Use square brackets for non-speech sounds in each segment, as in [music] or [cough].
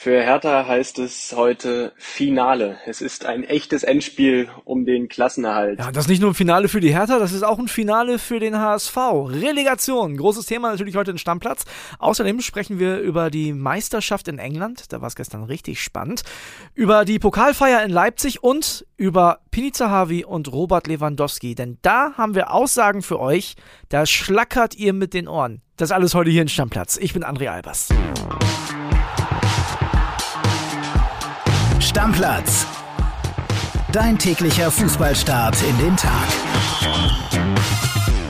Für Hertha heißt es heute Finale. Es ist ein echtes Endspiel um den Klassenerhalt. Ja, das ist nicht nur ein Finale für die Hertha, das ist auch ein Finale für den HSV. Relegation, großes Thema natürlich heute in Stammplatz. Außerdem sprechen wir über die Meisterschaft in England, da war es gestern richtig spannend, über die Pokalfeier in Leipzig und über Pini Zahavi und Robert Lewandowski. Denn da haben wir Aussagen für euch, da schlackert ihr mit den Ohren. Das alles heute hier in Stammplatz. Ich bin André Albers. Stammplatz. Dein täglicher Fußballstart in den Tag.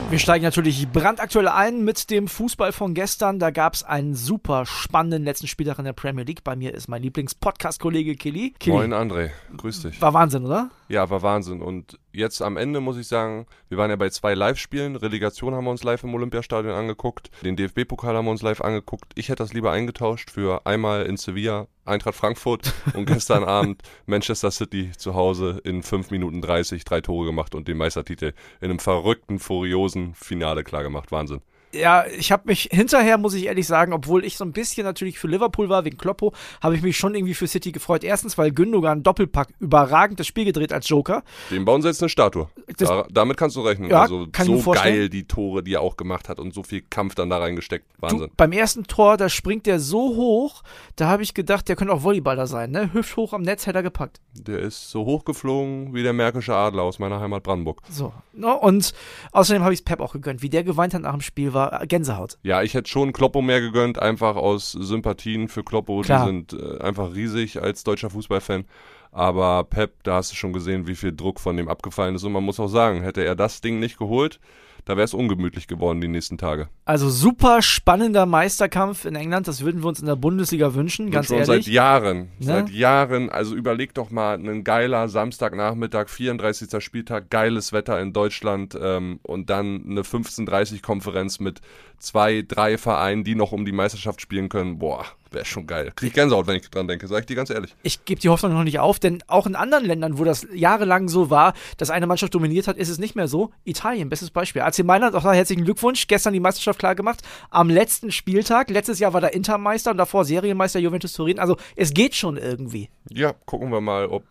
Wir steigen natürlich brandaktuell ein mit dem Fußball von gestern. Da gab es einen super spannenden letzten Spieltag in der Premier League. Bei mir ist mein Lieblings-Podcast-Kollege Killy. Moin André, grüß dich. War Wahnsinn, oder? Ja, war Wahnsinn. Und jetzt am Ende muss ich sagen, wir waren ja bei zwei Live-Spielen. Relegation haben wir uns live im Olympiastadion angeguckt. Den DFB-Pokal haben wir uns live angeguckt. Ich hätte das lieber eingetauscht für einmal in Sevilla Eintracht Frankfurt [laughs] und gestern Abend Manchester City zu Hause in 5 Minuten 30 drei Tore gemacht und den Meistertitel in einem verrückten, furiosen Finale klargemacht. Wahnsinn ja, ich habe mich hinterher, muss ich ehrlich sagen, obwohl ich so ein bisschen natürlich für Liverpool war, wegen Kloppo, habe ich mich schon irgendwie für City gefreut. Erstens, weil Gündogan Doppelpack überragend das Spiel gedreht als Joker. Dem bauen sie jetzt eine Statue. Da, damit kannst du rechnen. Ja, also so geil die Tore, die er auch gemacht hat und so viel Kampf dann da reingesteckt. Wahnsinn. Du, beim ersten Tor, da springt der so hoch, da habe ich gedacht, der könnte auch Volleyballer sein, ne? Hüfthoch am Netz hätte er gepackt. Der ist so hoch geflogen wie der märkische Adler aus meiner Heimat Brandenburg. So. No, und außerdem habe ich es Pep auch gegönnt. Wie der geweint hat nach dem Spiel, war Gänsehaut. Ja, ich hätte schon Kloppo mehr gegönnt, einfach aus Sympathien für Kloppo. Klar. Die sind äh, einfach riesig als deutscher Fußballfan. Aber Pep, da hast du schon gesehen, wie viel Druck von dem abgefallen ist. Und man muss auch sagen, hätte er das Ding nicht geholt, da wäre es ungemütlich geworden die nächsten Tage. Also super spannender Meisterkampf in England, das würden wir uns in der Bundesliga wünschen, ganz schon ehrlich. Seit Jahren, ne? seit Jahren. Also überleg doch mal, ein geiler Samstagnachmittag, 34. Spieltag, geiles Wetter in Deutschland ähm, und dann eine 15:30-Konferenz mit zwei, drei Vereinen, die noch um die Meisterschaft spielen können. Boah, Wäre schon geil. Krieg Gänsehaut, wenn ich dran denke, sag ich dir ganz ehrlich. Ich gebe die Hoffnung noch nicht auf, denn auch in anderen Ländern, wo das jahrelang so war, dass eine Mannschaft dominiert hat, ist es nicht mehr so. Italien, bestes Beispiel. AC Mailand, auch da herzlichen Glückwunsch, gestern die Meisterschaft klar gemacht. Am letzten Spieltag, letztes Jahr war der Intermeister und davor Serienmeister Juventus Turin. Also es geht schon irgendwie. Ja, gucken wir mal, ob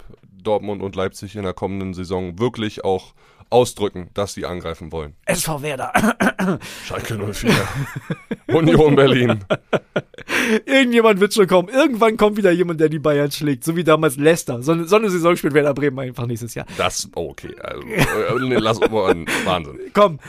Dortmund und Leipzig in der kommenden Saison wirklich auch ausdrücken, dass sie angreifen wollen. SV Werder. [coughs] Schalke 04. Union Berlin. [laughs] Irgendjemand wird schon kommen. Irgendwann kommt wieder jemand, der die Bayern schlägt. So wie damals Leicester. So so eine Saison spielt Werder Bremen einfach nächstes Jahr. Das, okay. Also, äh, nee, lass mal Wahnsinn. Komm.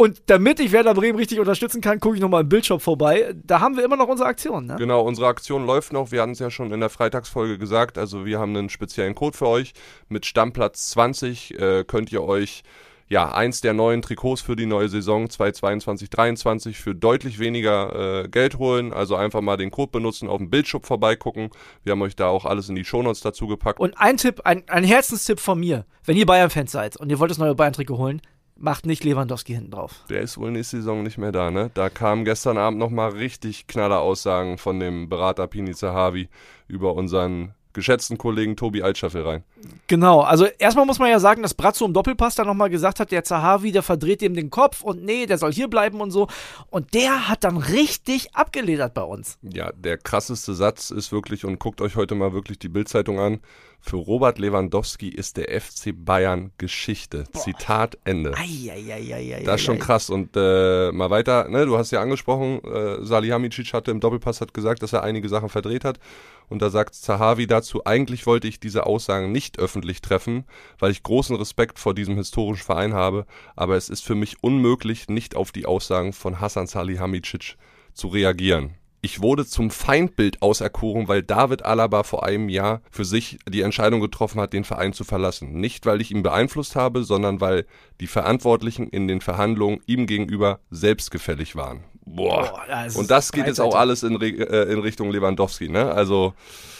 Und damit ich Werder Bremen richtig unterstützen kann, gucke ich nochmal im Bildshop vorbei. Da haben wir immer noch unsere Aktion, ne? Genau, unsere Aktion läuft noch. Wir hatten es ja schon in der Freitagsfolge gesagt. Also wir haben einen speziellen Code für euch. Mit Stammplatz 20 äh, könnt ihr euch ja, eins der neuen Trikots für die neue Saison 2022-23 für deutlich weniger äh, Geld holen. Also einfach mal den Code benutzen, auf dem Bildshop vorbeigucken. Wir haben euch da auch alles in die Shownotes dazu gepackt. Und ein Tipp, ein, ein Herzenstipp von mir. Wenn ihr Bayern-Fans seid und ihr wollt das neue Bayern-Trikot holen, macht nicht Lewandowski hinten drauf. Der ist wohl nächste Saison nicht mehr da, ne? Da kamen gestern Abend nochmal richtig knaller Aussagen von dem Berater Pini Zahavi über unseren geschätzten Kollegen Tobi Altscheffel rein. Genau, also erstmal muss man ja sagen, dass Brazzo im Doppelpass dann nochmal gesagt hat, der Zahavi, der verdreht dem den Kopf und nee, der soll hier bleiben und so. Und der hat dann richtig abgeledert bei uns. Ja, der krasseste Satz ist wirklich, und guckt euch heute mal wirklich die Bildzeitung an, für Robert Lewandowski ist der FC Bayern Geschichte. Boah. Zitat Ende. Ei, ei, ei, das ist schon krass. Und äh, mal weiter, ne, du hast ja angesprochen, äh, Salihamidzic hatte im Doppelpass hat gesagt, dass er einige Sachen verdreht hat. Und da sagt Zahavi dazu, eigentlich wollte ich diese Aussagen nicht öffentlich treffen, weil ich großen Respekt vor diesem historischen Verein habe, aber es ist für mich unmöglich, nicht auf die Aussagen von Hassan Salihamidzic zu reagieren. Ich wurde zum Feindbild auserkoren, weil David Alaba vor einem Jahr für sich die Entscheidung getroffen hat, den Verein zu verlassen. Nicht, weil ich ihn beeinflusst habe, sondern weil die Verantwortlichen in den Verhandlungen ihm gegenüber selbstgefällig waren. Boah. Boah das Und das geht jetzt auch alles in, äh, in Richtung Lewandowski, ne? Also.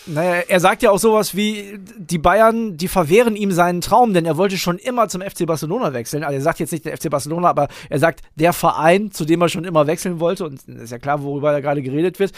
Naja, er sagt ja auch sowas wie, die Bayern, die verwehren ihm seinen Traum, denn er wollte schon immer zum FC Barcelona wechseln. Also er sagt jetzt nicht der FC Barcelona, aber er sagt der Verein, zu dem er schon immer wechseln wollte. Und ist ja klar, worüber da gerade geredet wird.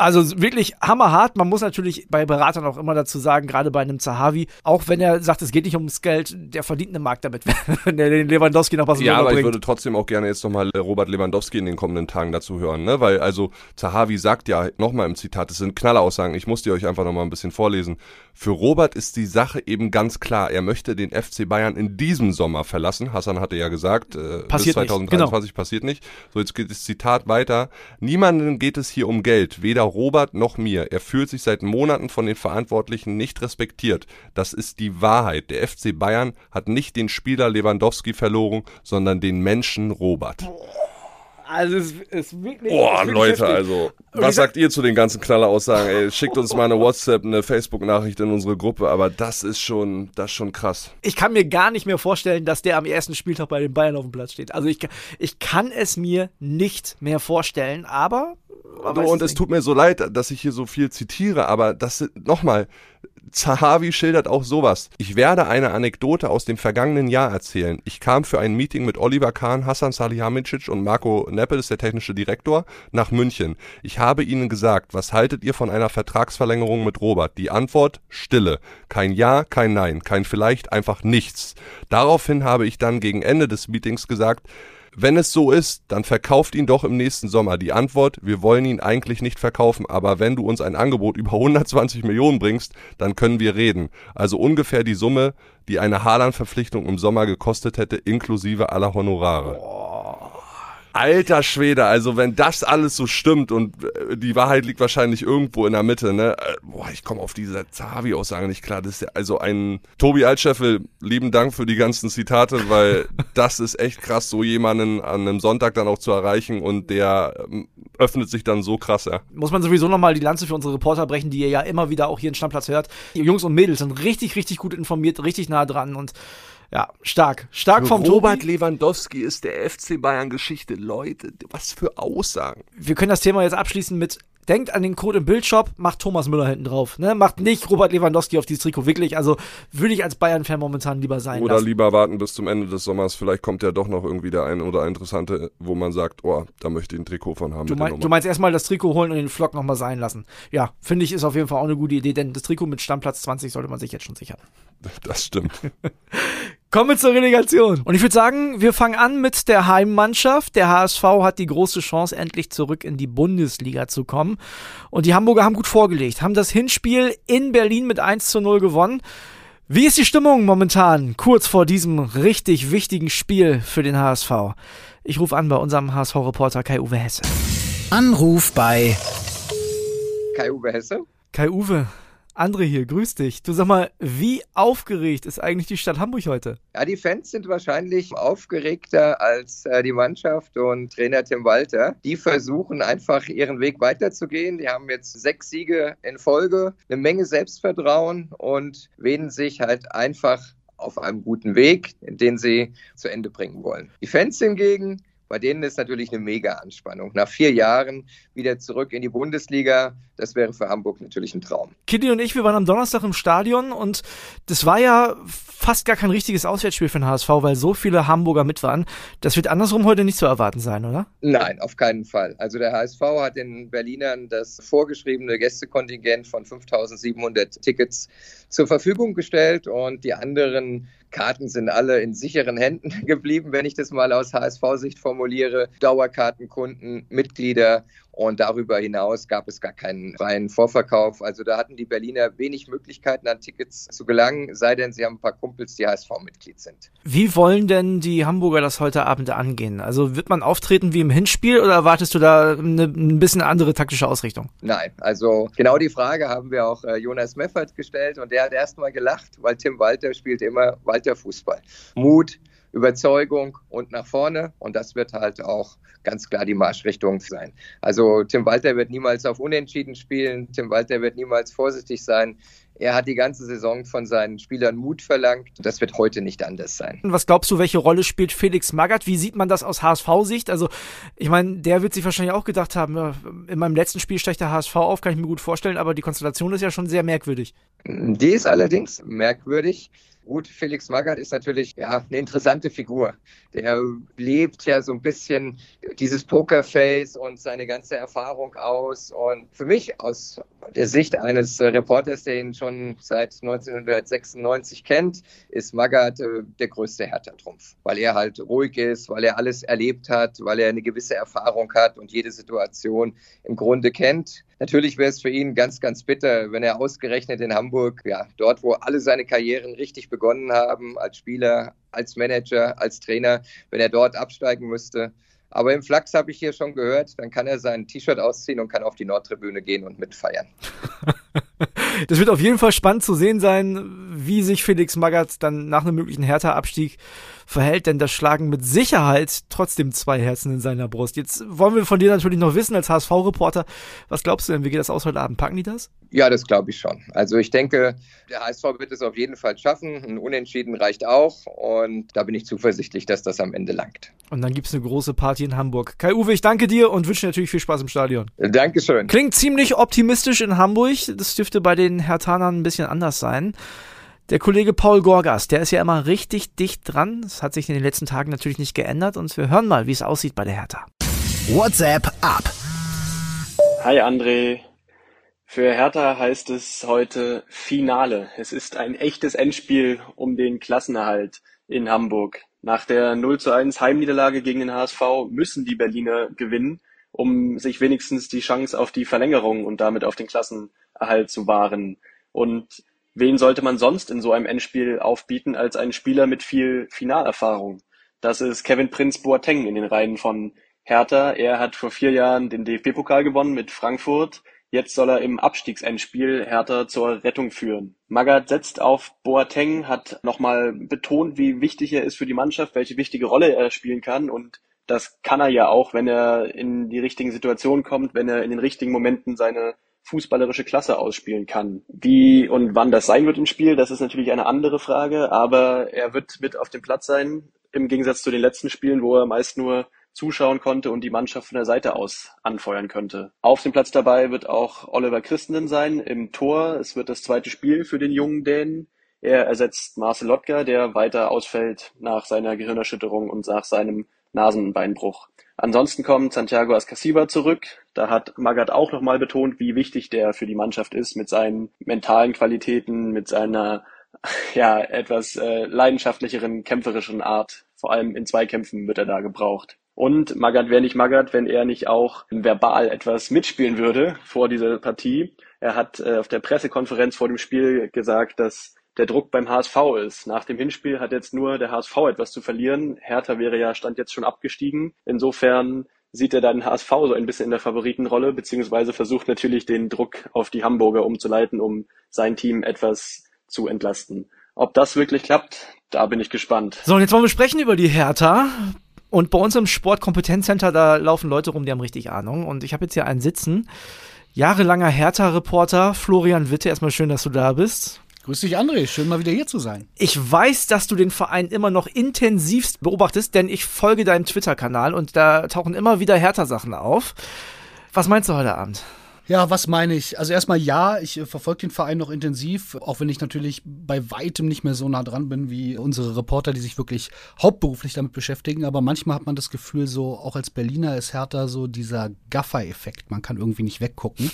Also wirklich hammerhart. Man muss natürlich bei Beratern auch immer dazu sagen, gerade bei einem Zahavi, auch wenn er sagt, es geht nicht ums Geld, der verdient eine Markt damit, [laughs] wenn er den Lewandowski nach Barcelona Ja, aber bringt. ich würde trotzdem auch gerne jetzt nochmal Robert Lewandowski in den kommenden Tagen dazu hören, ne? Weil also Zahavi sagt ja nochmal im Zitat, es sind Knalleraussagen, ich muss die euch einfach nochmal ein bisschen vorlesen. Für Robert ist die Sache eben ganz klar. Er möchte den FC Bayern in diesem Sommer verlassen. Hassan hatte ja gesagt, äh, passiert bis 2023 genau. passiert nicht. So, jetzt geht das Zitat weiter. Niemandem geht es hier um Geld, weder Robert noch mir. Er fühlt sich seit Monaten von den Verantwortlichen nicht respektiert. Das ist die Wahrheit. Der FC Bayern hat nicht den Spieler Lewandowski verloren, sondern den Menschen Robert. Also es ist wirklich. Boah, Leute, heftig. also, was sagt ihr zu den ganzen Knalleraussagen? Ey, schickt uns mal eine WhatsApp, eine Facebook-Nachricht in unsere Gruppe, aber das ist schon, das ist schon krass. Ich kann mir gar nicht mehr vorstellen, dass der am ersten Spieltag bei den Bayern auf dem Platz steht. Also ich, ich kann es mir nicht mehr vorstellen, aber. Weiß und es tut mir so leid, dass ich hier so viel zitiere, aber das nochmal. Zahavi schildert auch sowas. Ich werde eine Anekdote aus dem vergangenen Jahr erzählen. Ich kam für ein Meeting mit Oliver Kahn, Hassan Salihamidzic und Marco Neppe, das ist der technische Direktor, nach München. Ich habe ihnen gesagt, was haltet ihr von einer Vertragsverlängerung mit Robert? Die Antwort, Stille. Kein Ja, kein Nein, kein Vielleicht, einfach nichts. Daraufhin habe ich dann gegen Ende des Meetings gesagt, wenn es so ist, dann verkauft ihn doch im nächsten Sommer. Die Antwort, wir wollen ihn eigentlich nicht verkaufen, aber wenn du uns ein Angebot über [laughs] 120 Millionen bringst, dann können wir reden. Also ungefähr die Summe, die eine Haaland-Verpflichtung im Sommer gekostet hätte, inklusive aller Honorare. Alter Schwede, also wenn das alles so stimmt und äh, die Wahrheit liegt wahrscheinlich irgendwo in der Mitte, ne? Äh, Boah, ich komme auf diese Zahavi-Aussage nicht klar. Das ist ja also ein Tobi Altscheffel, lieben Dank für die ganzen Zitate, weil [laughs] das ist echt krass, so jemanden an einem Sonntag dann auch zu erreichen und der ähm, öffnet sich dann so krass, ja. Muss man sowieso nochmal die Lanze für unsere Reporter brechen, die ihr ja immer wieder auch hier in Stammplatz hört. Die Jungs und Mädels sind richtig, richtig gut informiert, richtig nah dran und ja, stark. Stark vom Robert Tobi. Lewandowski ist der FC Bayern Geschichte. Leute, was für Aussagen. Wir können das Thema jetzt abschließen mit Denkt an den Code im Bildshop, macht Thomas Müller hinten drauf. Ne? Macht nicht Robert Lewandowski auf dieses Trikot. Wirklich, also würde ich als Bayern-Fan momentan lieber sein Oder lassen. lieber warten bis zum Ende des Sommers. Vielleicht kommt ja doch noch irgendwie der ein oder interessante, wo man sagt, oh, da möchte ich ein Trikot von haben. Du, mein, du meinst erstmal das Trikot holen und den Vlog nochmal sein lassen. Ja, finde ich, ist auf jeden Fall auch eine gute Idee, denn das Trikot mit Stammplatz 20 sollte man sich jetzt schon sichern. [laughs] Das stimmt. [laughs] Kommen wir zur Relegation. Und ich würde sagen, wir fangen an mit der Heimmannschaft. Der HSV hat die große Chance, endlich zurück in die Bundesliga zu kommen. Und die Hamburger haben gut vorgelegt, haben das Hinspiel in Berlin mit 1 zu 0 gewonnen. Wie ist die Stimmung momentan, kurz vor diesem richtig wichtigen Spiel für den HSV? Ich rufe an bei unserem HSV-Reporter Kai-Uwe Hesse. Anruf bei Kai-Uwe Hesse. Kai-Uwe, André hier, grüß dich. Du sag mal, wie aufgeregt ist eigentlich die Stadt Hamburg heute? Ja, die Fans sind wahrscheinlich aufgeregter als äh, die Mannschaft und Trainer Tim Walter. Die versuchen einfach ihren Weg weiterzugehen. Die haben jetzt sechs Siege in Folge, eine Menge Selbstvertrauen und wähnen sich halt einfach auf einem guten Weg, den sie zu Ende bringen wollen. Die Fans hingegen, bei denen ist natürlich eine mega Anspannung. Nach vier Jahren wieder zurück in die Bundesliga, das wäre für Hamburg natürlich ein Traum. Kitty und ich, wir waren am Donnerstag im Stadion und das war ja fast gar kein richtiges Auswärtsspiel für den HSV, weil so viele Hamburger mit waren. Das wird andersrum heute nicht zu erwarten sein, oder? Nein, auf keinen Fall. Also der HSV hat den Berlinern das vorgeschriebene Gästekontingent von 5700 Tickets zur Verfügung gestellt und die anderen Karten sind alle in sicheren Händen [laughs] geblieben, wenn ich das mal aus HSV-Sicht formuliere. Dauerkartenkunden, Mitglieder und darüber hinaus gab es gar keinen freien Vorverkauf. Also da hatten die Berliner wenig Möglichkeiten an Tickets zu gelangen, sei denn sie haben ein paar Kumpels, die HSV-Mitglied sind. Wie wollen denn die Hamburger das heute Abend angehen? Also wird man auftreten wie im Hinspiel oder erwartest du da eine ein bisschen andere taktische Ausrichtung? Nein, also genau die Frage haben wir auch äh, Jonas Meffert gestellt und der hat erstmal gelacht, weil Tim Walter spielt immer Walter Fußball. Mut, Überzeugung und nach vorne und das wird halt auch ganz klar die Marschrichtung sein. Also Tim Walter wird niemals auf Unentschieden spielen, Tim Walter wird niemals vorsichtig sein. Er hat die ganze Saison von seinen Spielern Mut verlangt. Das wird heute nicht anders sein. Was glaubst du, welche Rolle spielt Felix Magath? Wie sieht man das aus HSV-Sicht? Also, ich meine, der wird sich wahrscheinlich auch gedacht haben, in meinem letzten Spiel steigt der HSV auf, kann ich mir gut vorstellen, aber die Konstellation ist ja schon sehr merkwürdig. Die ist allerdings merkwürdig. Gut, Felix Magath ist natürlich ja, eine interessante Figur. Der lebt ja so ein bisschen dieses Pokerface und seine ganze Erfahrung aus. Und für mich aus der Sicht eines Reporters, der ihn schon schon seit 1996 kennt, ist Magath äh, der größte Hertha-Trumpf, weil er halt ruhig ist, weil er alles erlebt hat, weil er eine gewisse Erfahrung hat und jede Situation im Grunde kennt. Natürlich wäre es für ihn ganz, ganz bitter, wenn er ausgerechnet in Hamburg, ja, dort, wo alle seine Karrieren richtig begonnen haben, als Spieler, als Manager, als Trainer, wenn er dort absteigen müsste. Aber im Flachs habe ich hier schon gehört, dann kann er sein T-Shirt ausziehen und kann auf die Nordtribüne gehen und mitfeiern. [laughs] das wird auf jeden Fall spannend zu sehen sein, wie sich Felix Magath dann nach einem möglichen Hertha-Abstieg verhält, denn das schlagen mit Sicherheit trotzdem zwei Herzen in seiner Brust. Jetzt wollen wir von dir natürlich noch wissen, als HSV-Reporter, was glaubst du denn, wie geht das aus heute Abend? Packen die das? Ja, das glaube ich schon. Also ich denke, der HSV wird es auf jeden Fall schaffen. Ein Unentschieden reicht auch und da bin ich zuversichtlich, dass das am Ende langt. Und dann gibt es eine große Party in Hamburg. Kai-Uwe, ich danke dir und wünsche dir natürlich viel Spaß im Stadion. Dankeschön. Klingt ziemlich optimistisch in Hamburg. Das dürfte bei den Hertanern ein bisschen anders sein. Der Kollege Paul Gorgas, der ist ja immer richtig dicht dran. Das hat sich in den letzten Tagen natürlich nicht geändert und wir hören mal, wie es aussieht bei der Hertha. WhatsApp ab. Hi André. Für Hertha heißt es heute Finale. Es ist ein echtes Endspiel um den Klassenerhalt in Hamburg. Nach der 0 zu 1 Heimniederlage gegen den HSV müssen die Berliner gewinnen, um sich wenigstens die Chance auf die Verlängerung und damit auf den Klassenerhalt zu wahren. Und Wen sollte man sonst in so einem Endspiel aufbieten als einen Spieler mit viel Finalerfahrung? Das ist Kevin Prinz Boateng in den Reihen von Hertha. Er hat vor vier Jahren den DFB-Pokal gewonnen mit Frankfurt. Jetzt soll er im Abstiegsendspiel Hertha zur Rettung führen. Magath setzt auf Boateng, hat nochmal betont, wie wichtig er ist für die Mannschaft, welche wichtige Rolle er spielen kann. Und das kann er ja auch, wenn er in die richtigen Situationen kommt, wenn er in den richtigen Momenten seine fußballerische Klasse ausspielen kann. Wie und wann das sein wird im Spiel, das ist natürlich eine andere Frage, aber er wird mit auf dem Platz sein, im Gegensatz zu den letzten Spielen, wo er meist nur zuschauen konnte und die Mannschaft von der Seite aus anfeuern könnte. Auf dem Platz dabei wird auch Oliver Christenen sein im Tor. Es wird das zweite Spiel für den jungen Dänen. Er ersetzt Marcel Lotka, der weiter ausfällt nach seiner Gehirnerschütterung und nach seinem Nasenbeinbruch. Ansonsten kommt Santiago Ascasiba zurück. Da hat Magath auch nochmal betont, wie wichtig der für die Mannschaft ist mit seinen mentalen Qualitäten, mit seiner [laughs] ja etwas äh, leidenschaftlicheren, kämpferischen Art. Vor allem in Zweikämpfen wird er da gebraucht. Und Magath wäre nicht Magath, wenn er nicht auch verbal etwas mitspielen würde vor dieser Partie. Er hat äh, auf der Pressekonferenz vor dem Spiel gesagt, dass der Druck beim HSV ist. Nach dem Hinspiel hat jetzt nur der HSV etwas zu verlieren. Hertha wäre ja Stand jetzt schon abgestiegen. Insofern sieht er dann HSV so ein bisschen in der Favoritenrolle, beziehungsweise versucht natürlich den Druck auf die Hamburger umzuleiten, um sein Team etwas zu entlasten. Ob das wirklich klappt, da bin ich gespannt. So, und jetzt wollen wir sprechen über die Hertha. Und bei uns im Sportkompetenzcenter, da laufen Leute rum, die haben richtig Ahnung. Und ich habe jetzt hier einen sitzen. Jahrelanger Hertha-Reporter Florian Witte. Erstmal schön, dass du da bist. Grüß dich, André. Schön mal wieder hier zu sein. Ich weiß, dass du den Verein immer noch intensivst beobachtest, denn ich folge deinem Twitter-Kanal und da tauchen immer wieder härter Sachen auf. Was meinst du heute Abend? Ja, was meine ich? Also erstmal ja, ich äh, verfolge den Verein noch intensiv, auch wenn ich natürlich bei weitem nicht mehr so nah dran bin wie unsere Reporter, die sich wirklich hauptberuflich damit beschäftigen. Aber manchmal hat man das Gefühl, so auch als Berliner ist härter so dieser Gaffer-Effekt. Man kann irgendwie nicht weggucken.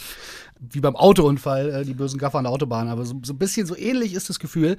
Wie beim Autounfall, äh, die bösen Gaffer an der Autobahn. Aber so, so ein bisschen so ähnlich ist das Gefühl.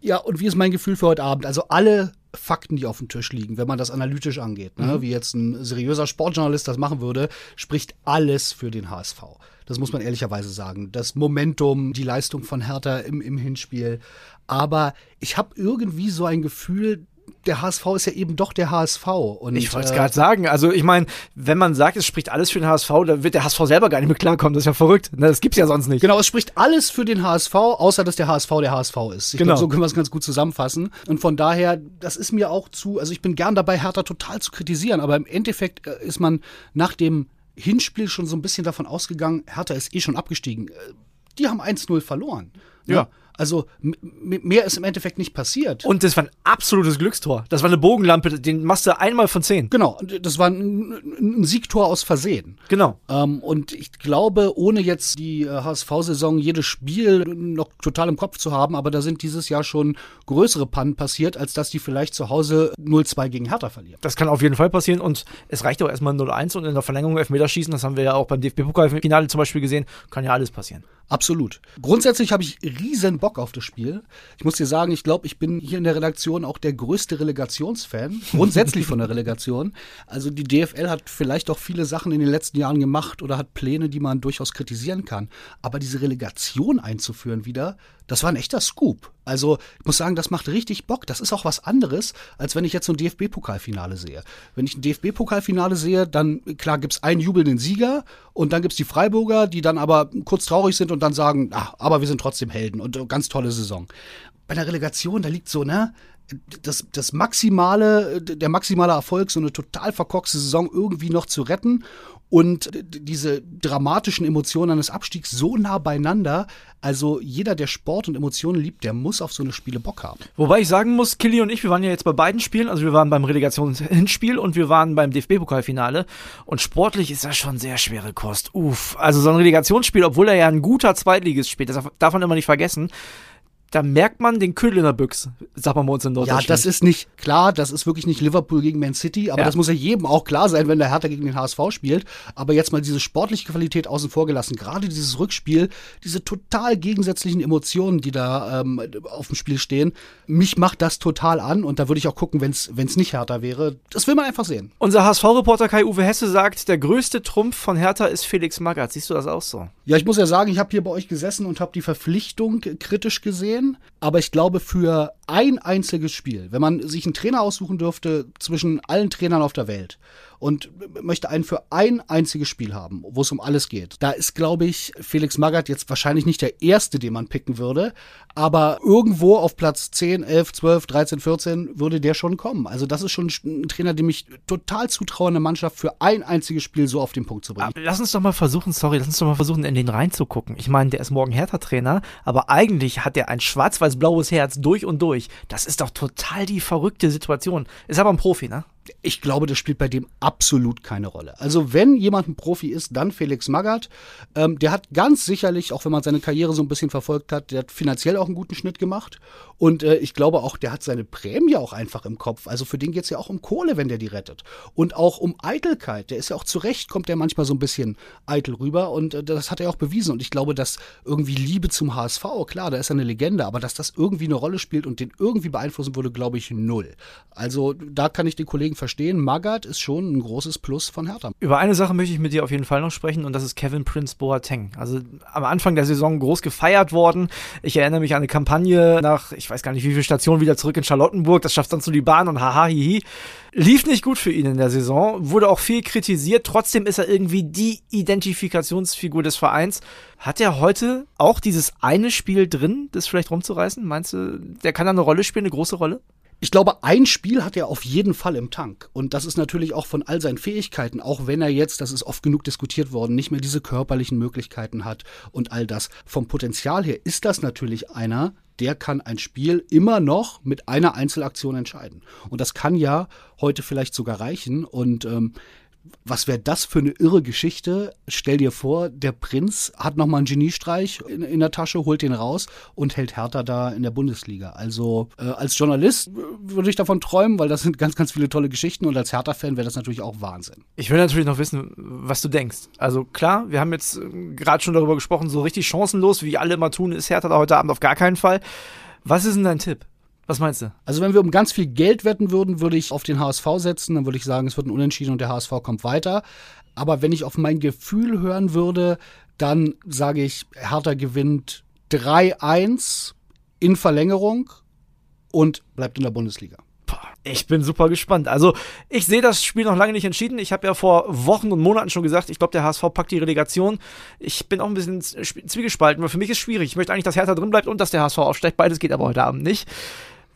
Ja, und wie ist mein Gefühl für heute Abend? Also alle Fakten, die auf dem Tisch liegen, wenn man das analytisch angeht, ne? Mhm. wie jetzt ein seriöser Sportjournalist das machen würde, spricht alles für den HSV. Das muss man ehrlicherweise sagen. Das Momentum, die Leistung von Hertha im, im Hinspiel. Aber ich habe irgendwie so ein Gefühl, der HSV ist ja eben doch der HSV. Und, ich wollte es äh, gerade sagen. Also ich meine, wenn man sagt, es spricht alles für den HSV, dann wird der HSV selber gar nicht mehr klarkommen. Das ist ja verrückt. Ne, das gibt's ja sonst nicht. Genau, es spricht alles für den HSV, außer dass der HSV der HSV ist. Ich genau. Glaub, so können wir es ganz gut zusammenfassen. Und von daher, das ist mir auch zu, also ich bin gern dabei, Hertha total zu kritisieren, aber im Endeffekt äh, ist man nach dem Hinspiel schon so ein bisschen davon ausgegangen, Hertha ist eh schon abgestiegen. Äh, die haben 1-0 verloren. Ne? Ja. Also mehr ist im Endeffekt nicht passiert. Und das war ein absolutes Glückstor. Das war eine Bogenlampe, den machst du einmal von zehn. Genau, das war ein, ein Siegtor aus Versehen. Genau. Ähm, und ich glaube, ohne jetzt die HSV-Saison jedes Spiel noch total im Kopf zu haben, aber da sind dieses Jahr schon größere Pannen passiert, als dass die vielleicht zu Hause 0-2 gegen Hertha verlieren. Das kann auf jeden Fall passieren und es reicht auch erstmal 0-1 und in der Verlängerung Elfmeterschießen, das haben wir ja auch beim DFB-Pokalfinale zum Beispiel gesehen, kann ja alles passieren. Absolut. Grundsätzlich habe ich riesen Bock auf das Spiel. Ich muss dir sagen, ich glaube, ich bin hier in der Redaktion auch der größte Relegationsfan, [laughs] grundsätzlich von der Relegation. Also die DFL hat vielleicht auch viele Sachen in den letzten Jahren gemacht oder hat Pläne, die man durchaus kritisieren kann. Aber diese Relegation einzuführen wieder, das war ein echter Scoop. Also ich muss sagen, das macht richtig Bock. Das ist auch was anderes, als wenn ich jetzt so ein DFB-Pokalfinale sehe. Wenn ich ein DFB-Pokalfinale sehe, dann klar gibt's einen jubelnden Sieger und dann gibt's die Freiburger, die dann aber kurz traurig sind und dann sagen, ach, aber wir sind trotzdem Helden und äh, ganz tolle Saison. Bei der Relegation, da liegt so, ne? Das, das maximale, der maximale Erfolg, so eine total verkorkste Saison irgendwie noch zu retten und diese dramatischen Emotionen eines Abstiegs so nah beieinander. Also jeder, der Sport und Emotionen liebt, der muss auf so eine Spiele Bock haben. Wobei ich sagen muss, Killy und ich, wir waren ja jetzt bei beiden Spielen, also wir waren beim Relegationshinspiel und wir waren beim DFB-Pokalfinale und sportlich ist das schon sehr schwere Kost. Uff, also so ein Relegationsspiel, obwohl er ja ein guter Zweitligist spielt, das darf man immer nicht vergessen, da merkt man den Ködel in der Büchse, sagt man bei uns in Deutschland. Ja, das ist nicht klar, das ist wirklich nicht Liverpool gegen Man City, aber Ja. das muss ja jedem auch klar sein, wenn der Hertha gegen den HSV spielt. Aber jetzt mal diese sportliche Qualität außen vor gelassen, gerade dieses Rückspiel, diese total gegensätzlichen Emotionen, die da ähm, auf dem Spiel stehen, mich macht das total an und da würde ich auch gucken, wenn es nicht Hertha wäre. Das will man einfach sehen. Unser HSV-Reporter Kai-Uwe Hesse sagt, der größte Trumpf von Hertha ist Felix Magath. Siehst du das auch so? Ja, ich muss ja sagen, ich habe hier bei euch gesessen und habe die Verpflichtung kritisch gesehen. Aber ich glaube, für ein einziges Spiel, wenn man sich einen Trainer aussuchen dürfte zwischen allen Trainern auf der Welt und möchte einen für ein einziges Spiel haben, wo es um alles geht, da ist, glaube ich, Felix Magath jetzt wahrscheinlich nicht der erste, den man picken würde. Aber irgendwo auf Platz 10, 11, 12, 13, 14 würde der schon kommen. Also das ist schon ein Trainer, dem ich total zutraue, eine Mannschaft für ein einziges Spiel so auf den Punkt zu bringen. Lass uns doch mal versuchen, sorry, lass uns doch mal versuchen, in den reinzugucken. Ich meine, der ist morgen Hertha-Trainer, aber eigentlich hat er ein schwarz-weiß-blaues Herz durch und durch. Das ist doch total die verrückte Situation. Ist aber ein Profi, ne? Ich glaube, das spielt bei dem absolut keine Rolle. Also wenn jemand ein Profi ist, dann Felix Magath. Ähm, der hat ganz sicherlich, auch wenn man seine Karriere so ein bisschen verfolgt hat, der hat finanziell auch einen guten Schnitt gemacht. Und äh, ich glaube auch, der hat seine Prämie auch einfach im Kopf. Also für den geht's ja auch um Kohle, wenn der die rettet. Und auch um Eitelkeit. Der ist ja auch zurecht, kommt der manchmal so ein bisschen eitel rüber. Und äh, das hat er auch bewiesen. Und ich glaube, dass irgendwie Liebe zum HSV, klar, da ist er eine Legende, aber dass das irgendwie eine Rolle spielt und den irgendwie beeinflussen würde, glaube ich, null. Also da kann ich den Kollegen verstehen. Magath ist schon ein großes Plus von Hertha. Über eine Sache möchte ich mit dir auf jeden Fall noch sprechen und das ist Kevin Prince Boateng. Also am Anfang der Saison groß gefeiert worden. Ich erinnere mich an eine Kampagne nach, ich weiß gar nicht wie viele Stationen wieder zurück in Charlottenburg. Das schafft dann zu die Bahn und haha hihi. Lief nicht gut für ihn in der Saison, wurde auch viel kritisiert. Trotzdem ist er irgendwie die Identifikationsfigur des Vereins. Hat er heute auch dieses eine Spiel drin, das vielleicht rumzureißen? Meinst du, der kann da eine Rolle spielen, eine große Rolle? Ich glaube, ein Spiel hat er auf jeden Fall im Tank. Und das ist natürlich auch von all seinen Fähigkeiten, auch wenn er jetzt, das ist oft genug diskutiert worden, nicht mehr diese körperlichen Möglichkeiten hat und all das. Vom Potenzial her ist das natürlich einer, der kann ein Spiel immer noch mit einer Einzelaktion entscheiden. Und das kann ja heute vielleicht sogar reichen. Und ähm, was wäre das für eine irre Geschichte? Stell dir vor, der Prinz hat nochmal einen Geniestreich in, in der Tasche, holt den raus und hält Hertha da in der Bundesliga. Also äh, als Journalist würde ich davon träumen, weil das sind ganz, ganz viele tolle Geschichten und als Hertha-Fan wäre das natürlich auch Wahnsinn. Ich will natürlich noch wissen, was du denkst. Also klar, wir haben jetzt äh, gerade schon darüber gesprochen, so richtig chancenlos, wie alle immer tun, ist Hertha da heute Abend auf gar keinen Fall. Was ist denn dein Tipp? Was meinst du? Also wenn wir um ganz viel Geld wetten würden, würde ich auf den HSV setzen, dann würde ich sagen, es wird ein Unentschieden und der HSV kommt weiter. Aber wenn ich auf mein Gefühl hören würde, dann sage ich, Hertha gewinnt 3-1 in Verlängerung und bleibt in der Bundesliga. Ich bin super gespannt. Also, ich sehe das Spiel noch lange nicht entschieden. Ich habe ja vor Wochen und Monaten schon gesagt, ich glaube, der HSV packt die Relegation. Ich bin auch ein bisschen zwie- zwiegespalten, weil für mich ist schwierig. Ich möchte eigentlich, dass Hertha drin bleibt und dass der HSV aufsteigt. Beides geht aber heute Abend nicht.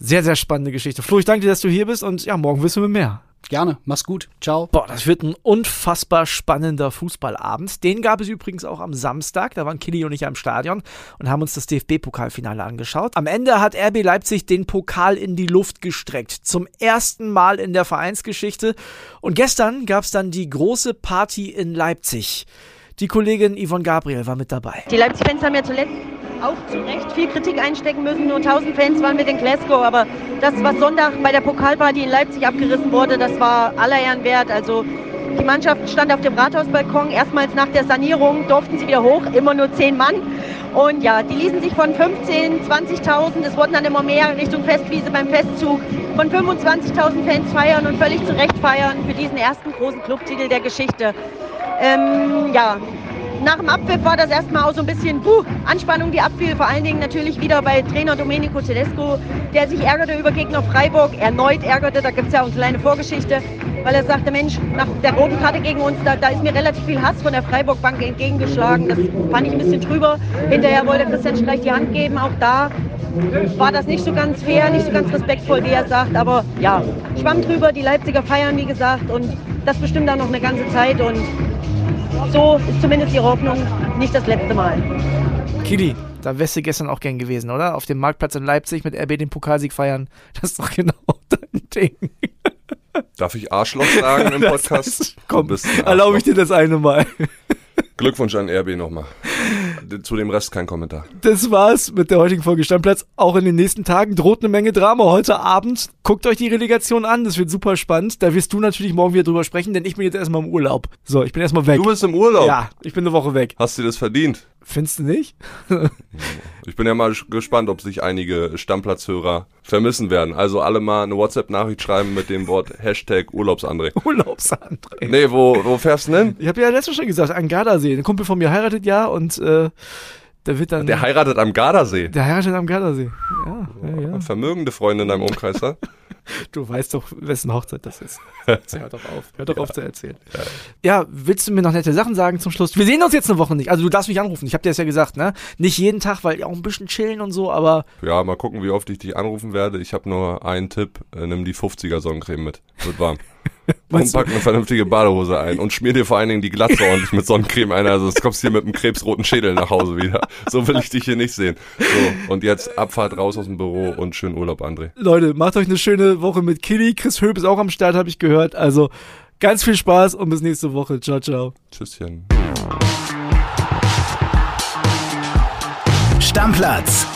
Sehr, sehr spannende Geschichte. Flo, ich danke dir, dass du hier bist und ja, morgen wissen wir mehr. Gerne, mach's gut. Ciao. Boah, das wird ein unfassbar spannender Fußballabend. Den gab es übrigens auch am Samstag. Da waren Killy und ich am Stadion und haben uns das DFB-Pokalfinale angeschaut. Am Ende hat RB Leipzig den Pokal in die Luft gestreckt. Zum ersten Mal in der Vereinsgeschichte. Und gestern gab es dann die große Party in Leipzig. Die Kollegin Yvonne Gabriel war mit dabei. Die Leipzig-Fans haben ja zuletzt auch zu Recht viel Kritik einstecken müssen. Nur 1000 Fans waren mit in Glasgow. Aber das, was Sonntag bei der Pokalparty in Leipzig abgerissen wurde, das war aller Ehren wert. Also Die Mannschaft stand auf dem Rathausbalkon. Erstmals nach der Sanierung durften sie wieder hoch, immer nur zehn Mann. Und ja, die ließen sich von 15, 20.000, es wurden dann immer mehr Richtung Festwiese beim Festzug, von 25.000 Fans feiern und völlig zu Recht feiern für diesen ersten großen Clubtitel der Geschichte. Ähm, ja, nach dem Abpfiff war das erstmal auch so ein bisschen puh, Anspannung, die abfiel. Vor allen Dingen natürlich wieder bei Trainer Domenico Tedesco, der sich ärgerte über Gegner Freiburg, erneut ärgerte. Da gibt es ja auch eine kleine Vorgeschichte, weil er sagte, Mensch, nach der roten Karte gegen uns, da, da ist mir relativ viel Hass von der Freiburg-Bank entgegengeschlagen. Das fand ich ein bisschen drüber. Hinterher wollte Christian Streich die Hand geben. Auch da war das nicht so ganz fair, nicht so ganz respektvoll, wie er sagt. Aber ja, schwamm drüber. Die Leipziger feiern, wie gesagt. Und das bestimmt auch noch eine ganze Zeit. Und so ist zumindest die Hoffnung nicht das letzte Mal. Kili, da wärst du gestern auch gern gewesen, oder? Auf dem Marktplatz in Leipzig mit RB den Pokalsieg feiern. Das ist doch genau [laughs] dein Ding. Darf ich Arschloch sagen im Podcast? Heißt, komm, erlaube ich dir das eine Mal. Glückwunsch an RB nochmal. [laughs] Zu dem Rest kein Kommentar. Das war's mit der heutigen Folge Stammplatz. Auch in den nächsten Tagen droht eine Menge Drama. Heute Abend guckt euch die Relegation an. Das wird super spannend. Da wirst du natürlich morgen wieder drüber sprechen, denn ich bin jetzt erstmal im Urlaub. So, ich bin erstmal weg. Du bist im Urlaub? Ja, ich bin eine Woche weg. Hast du das verdient? Findest du nicht? [laughs] ich bin ja mal gespannt, ob sich einige Stammplatzhörer vermissen werden. Also alle mal eine WhatsApp-Nachricht schreiben mit dem Wort [laughs] Hashtag Urlaubsandré. Urlaubsandré. Nee, wo, wo fährst du denn? Ich habe ja letztes schon gesagt, an Gardasee. Ein Kumpel von mir heiratet ja und äh, der wird dann. Der heiratet am Gardasee. Der heiratet am Gardasee. Ja, ja, ja. Vermögende Freunde in deinem Umkreis, ha? [laughs] Du weißt doch, wessen Hochzeit das ist. Hör doch auf. Hör doch ja. auf zu erzählen. Ja. ja, willst du mir noch nette Sachen sagen zum Schluss? Wir sehen uns jetzt eine Woche nicht. Also du darfst mich anrufen. Ich habe dir das ja gesagt, ne? Nicht jeden Tag, weil auch ein bisschen chillen und so, aber. Ja, mal gucken, wie oft ich dich anrufen werde. Ich habe nur einen Tipp. Äh, nimm die 50er Sonnencreme mit. Wird warm. [laughs] und pack eine vernünftige Badehose ein und schmier dir vor allen Dingen die Glatze ordentlich mit Sonnencreme ein. Also du kommst hier mit einem krebsroten Schädel nach Hause wieder. So will ich dich hier nicht sehen. So, und jetzt Abfahrt raus aus dem Büro und schönen Urlaub, André. Leute, macht euch eine schöne Woche mit Killy. Chris Höb ist auch am Start, habe ich gehört. Also ganz viel Spaß und bis nächste Woche. Ciao, ciao. Tschüsschen. Stammplatz.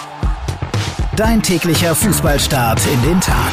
Dein täglicher Fußballstart in den Tag.